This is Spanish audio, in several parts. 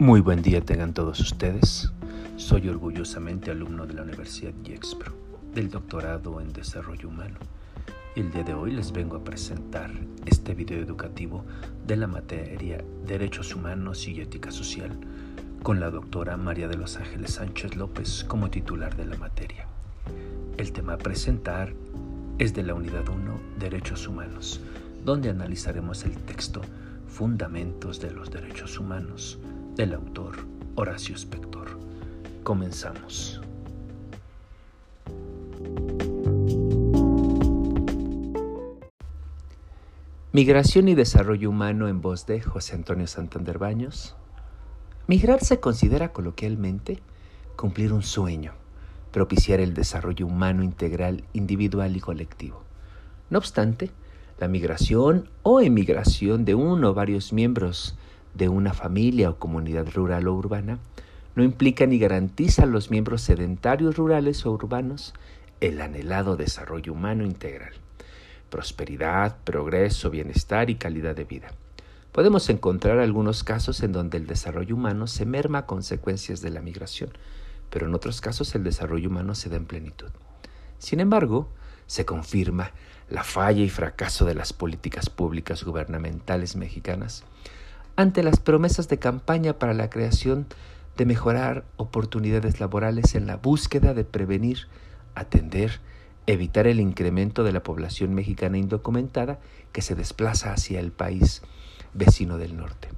Muy buen día tengan todos ustedes. Soy orgullosamente alumno de la Universidad Yexpro, del doctorado en Desarrollo Humano. El día de hoy les vengo a presentar este video educativo de la materia Derechos Humanos y Ética Social con la doctora María de los Ángeles Sánchez López como titular de la materia. El tema a presentar es de la Unidad 1 Derechos Humanos, donde analizaremos el texto Fundamentos de los Derechos Humanos del autor Horacio Spector. Comenzamos. Migración y desarrollo humano en voz de José Antonio Santander Baños. Migrar se considera coloquialmente cumplir un sueño, propiciar el desarrollo humano integral, individual y colectivo. No obstante, la migración o emigración de uno o varios miembros de una familia o comunidad rural o urbana no implica ni garantiza a los miembros sedentarios rurales o urbanos el anhelado desarrollo humano integral, prosperidad, progreso, bienestar y calidad de vida. Podemos encontrar algunos casos en donde el desarrollo humano se merma a consecuencias de la migración, pero en otros casos el desarrollo humano se da en plenitud. Sin embargo, se confirma la falla y fracaso de las políticas públicas gubernamentales mexicanas ante las promesas de campaña para la creación de mejorar oportunidades laborales en la búsqueda de prevenir, atender, evitar el incremento de la población mexicana indocumentada que se desplaza hacia el país vecino del norte.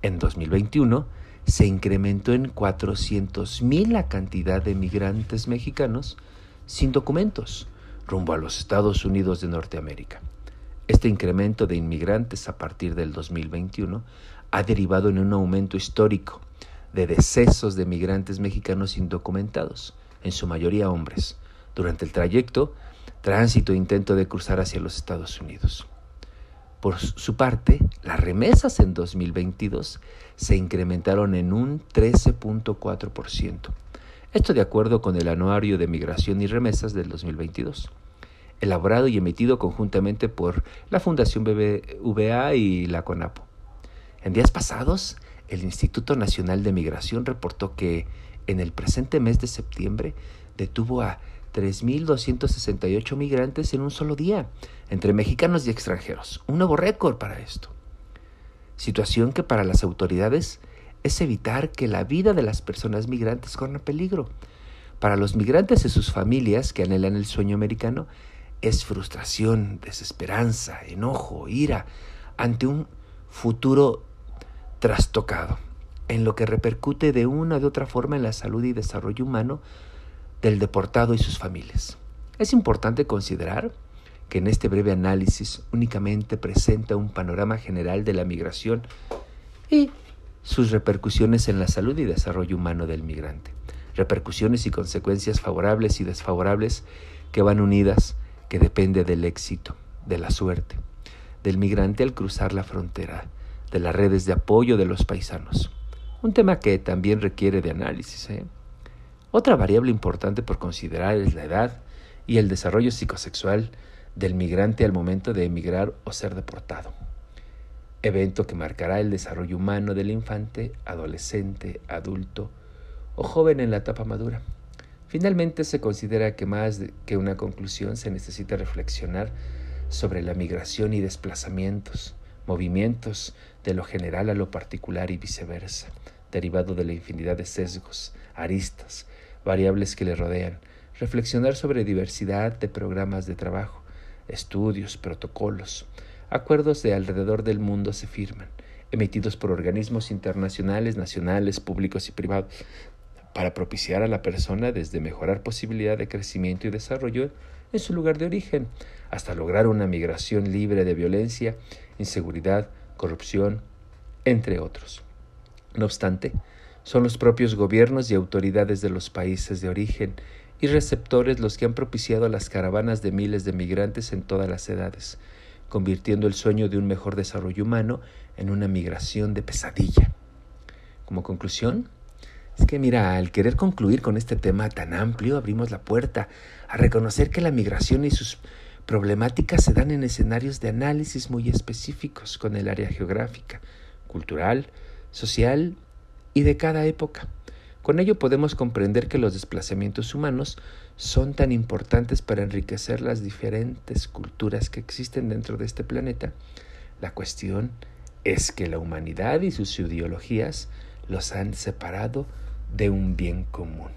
En 2021 se incrementó en 400.000 la cantidad de migrantes mexicanos sin documentos rumbo a los Estados Unidos de Norteamérica. Este incremento de inmigrantes a partir del 2021 ha derivado en un aumento histórico de decesos de migrantes mexicanos indocumentados, en su mayoría hombres, durante el trayecto, tránsito e intento de cruzar hacia los Estados Unidos. Por su parte, las remesas en 2022 se incrementaron en un 13.4%. Esto de acuerdo con el Anuario de Migración y Remesas del 2022 elaborado y emitido conjuntamente por la Fundación BBVA y la CONAPO. En días pasados, el Instituto Nacional de Migración reportó que en el presente mes de septiembre detuvo a 3.268 migrantes en un solo día, entre mexicanos y extranjeros. Un nuevo récord para esto. Situación que para las autoridades es evitar que la vida de las personas migrantes corra peligro. Para los migrantes y sus familias que anhelan el sueño americano, es frustración, desesperanza, enojo, ira ante un futuro trastocado, en lo que repercute de una u otra forma en la salud y desarrollo humano del deportado y sus familias. Es importante considerar que en este breve análisis únicamente presenta un panorama general de la migración y sus repercusiones en la salud y desarrollo humano del migrante, repercusiones y consecuencias favorables y desfavorables que van unidas que depende del éxito, de la suerte, del migrante al cruzar la frontera, de las redes de apoyo de los paisanos. Un tema que también requiere de análisis. ¿eh? Otra variable importante por considerar es la edad y el desarrollo psicosexual del migrante al momento de emigrar o ser deportado. Evento que marcará el desarrollo humano del infante, adolescente, adulto o joven en la etapa madura. Finalmente se considera que más que una conclusión se necesita reflexionar sobre la migración y desplazamientos, movimientos de lo general a lo particular y viceversa, derivado de la infinidad de sesgos, aristas, variables que le rodean, reflexionar sobre diversidad de programas de trabajo, estudios, protocolos, acuerdos de alrededor del mundo se firman, emitidos por organismos internacionales, nacionales, públicos y privados, para propiciar a la persona desde mejorar posibilidad de crecimiento y desarrollo en su lugar de origen, hasta lograr una migración libre de violencia, inseguridad, corrupción, entre otros. No obstante, son los propios gobiernos y autoridades de los países de origen y receptores los que han propiciado las caravanas de miles de migrantes en todas las edades, convirtiendo el sueño de un mejor desarrollo humano en una migración de pesadilla. Como conclusión, es que mira, al querer concluir con este tema tan amplio, abrimos la puerta a reconocer que la migración y sus problemáticas se dan en escenarios de análisis muy específicos con el área geográfica, cultural, social y de cada época. Con ello podemos comprender que los desplazamientos humanos son tan importantes para enriquecer las diferentes culturas que existen dentro de este planeta. La cuestión es que la humanidad y sus ideologías los han separado de un bien común.